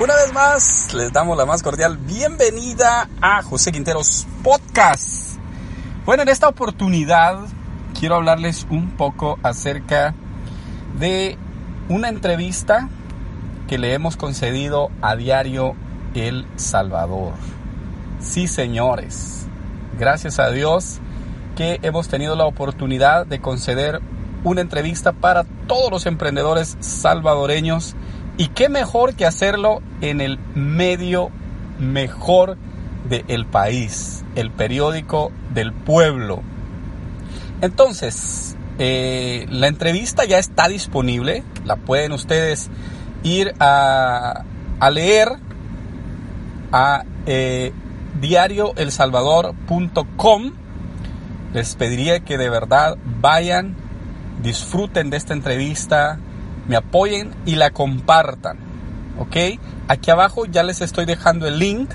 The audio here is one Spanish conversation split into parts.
Una vez más, les damos la más cordial bienvenida a José Quinteros Podcast. Bueno, en esta oportunidad quiero hablarles un poco acerca de una entrevista que le hemos concedido a diario El Salvador. Sí, señores, gracias a Dios que hemos tenido la oportunidad de conceder una entrevista para todos los emprendedores salvadoreños y qué mejor que hacerlo en el medio mejor del país, el periódico del pueblo. Entonces, eh, la entrevista ya está disponible, la pueden ustedes ir a, a leer a eh, diarioelsalvador.com. Les pediría que de verdad vayan, disfruten de esta entrevista, me apoyen y la compartan. ¿Ok? Aquí abajo ya les estoy dejando el link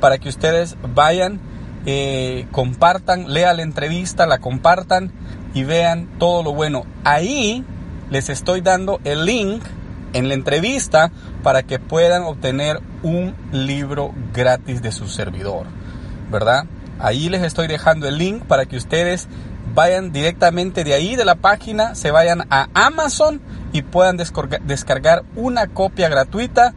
para que ustedes vayan, eh, compartan, lean la entrevista, la compartan y vean todo lo bueno. Ahí les estoy dando el link en la entrevista para que puedan obtener un libro gratis de su servidor. ¿Verdad? Ahí les estoy dejando el link para que ustedes vayan directamente de ahí de la página, se vayan a Amazon y puedan descargar una copia gratuita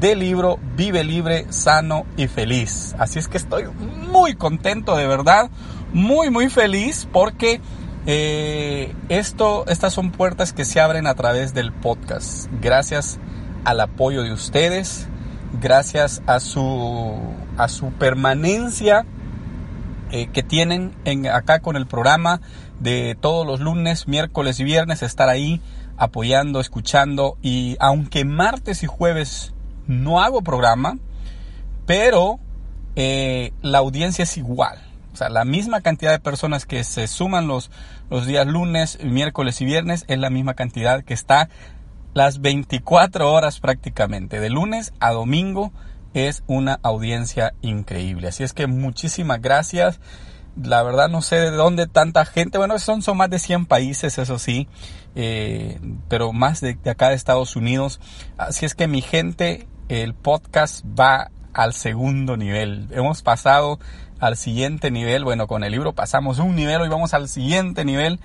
del libro Vive libre, sano y feliz. Así es que estoy muy contento de verdad, muy muy feliz porque eh, esto, estas son puertas que se abren a través del podcast. Gracias al apoyo de ustedes, gracias a su, a su permanencia eh, que tienen en, acá con el programa de todos los lunes, miércoles y viernes, estar ahí apoyando, escuchando y aunque martes y jueves no hago programa, pero eh, la audiencia es igual. O sea, la misma cantidad de personas que se suman los, los días lunes, miércoles y viernes es la misma cantidad que está las 24 horas prácticamente. De lunes a domingo es una audiencia increíble. Así es que muchísimas gracias. La verdad no sé de dónde tanta gente, bueno, son, son más de 100 países, eso sí, eh, pero más de, acá de Estados Unidos. Así es que mi gente, el podcast va al segundo nivel. Hemos pasado al siguiente nivel, bueno, con el libro pasamos un nivel, hoy vamos al siguiente nivel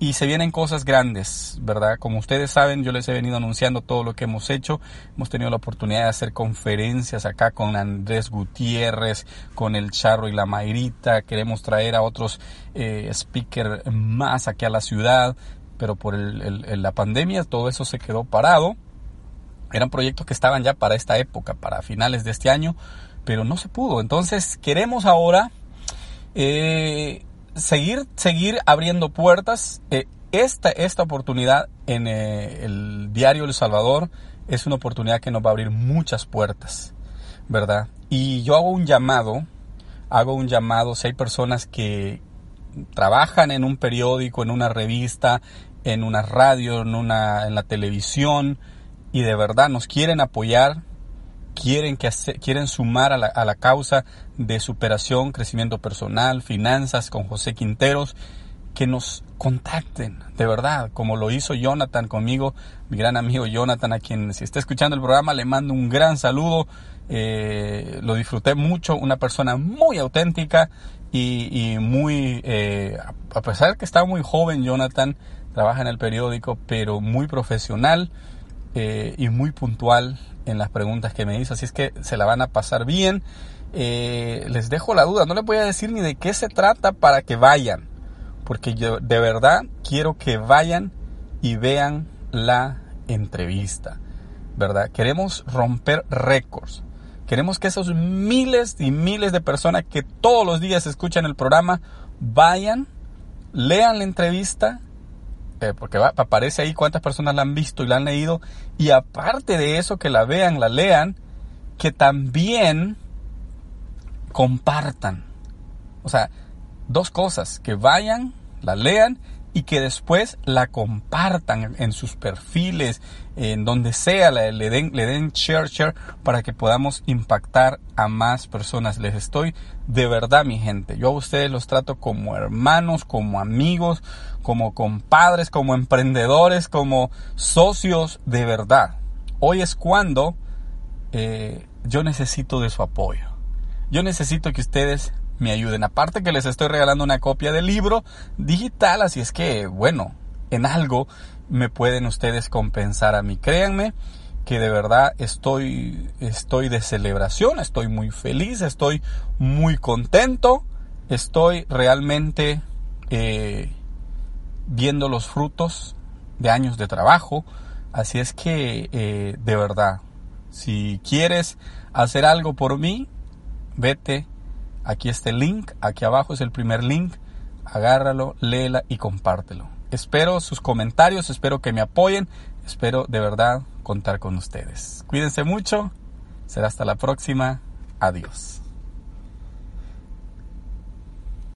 y se vienen cosas grandes, ¿verdad? Como ustedes saben, yo les he venido anunciando todo lo que hemos hecho. Hemos tenido la oportunidad de hacer conferencias acá con Andrés Gutiérrez, con el Charro y la Mayrita. Queremos traer a otros eh, speakers más aquí a la ciudad, pero por el, el, la pandemia todo eso se quedó parado. Eran proyectos que estaban ya para esta época, para finales de este año, pero no se pudo. Entonces queremos ahora... Eh, seguir, seguir abriendo puertas. Eh, esta, esta oportunidad en eh, el diario El Salvador es una oportunidad que nos va a abrir muchas puertas, ¿verdad? Y yo hago un llamado, hago un llamado, si hay personas que trabajan en un periódico, en una revista, en una radio, en, una, en la televisión, y de verdad nos quieren apoyar, quieren, que quieren sumar a la, a la, causa de superación, crecimiento personal, finanzas con José Quinteros, que nos contacten, de verdad, como lo hizo Jonathan conmigo, mi gran amigo Jonathan, a quien si está escuchando el programa le mando un gran saludo, eh, lo disfruté mucho, una persona muy auténtica y, muy, eh, a pesar de que está muy joven Jonathan, trabaja en el periódico, pero muy profesional eh, y muy puntual en las preguntas que me hizo, así es que se la van a pasar bien. Eh, les dejo la duda, no les voy a decir ni de qué se trata para que vayan, porque yo de verdad quiero que vayan y vean la entrevista, ¿verdad? Queremos romper récords, Queremos que esos miles y miles de personas que todos los días escuchan el programa vayan, lean la entrevista, eh, porque aparece ahí cuántas personas la han visto y la han leído, y aparte de eso, que la vean, la lean, que también compartan. O sea, dos cosas, que vayan, la lean y que después la compartan en sus perfiles, en donde sea, le den, le den share, share para que podamos impactar a más personas. Les estoy de verdad, mi gente. Yo a ustedes los trato como hermanos, como amigos, como compadres, como emprendedores, como socios de verdad. Hoy es cuando eh, yo necesito de su apoyo. Yo necesito que ustedes me ayuden. Aparte que les estoy regalando una copia del libro digital, así es que, bueno, en algo me pueden ustedes compensar a mí. Créanme que de verdad estoy, estoy de celebración, estoy muy feliz, estoy muy contento, estoy realmente eh, viendo los frutos de años de trabajo. Así es que, eh, de verdad, si quieres hacer algo por mí, vete Aquí está el link, aquí abajo es el primer link. Agárralo, léela y compártelo. Espero sus comentarios, espero que me apoyen, espero de verdad contar con ustedes. Cuídense mucho, será hasta la próxima. Adiós.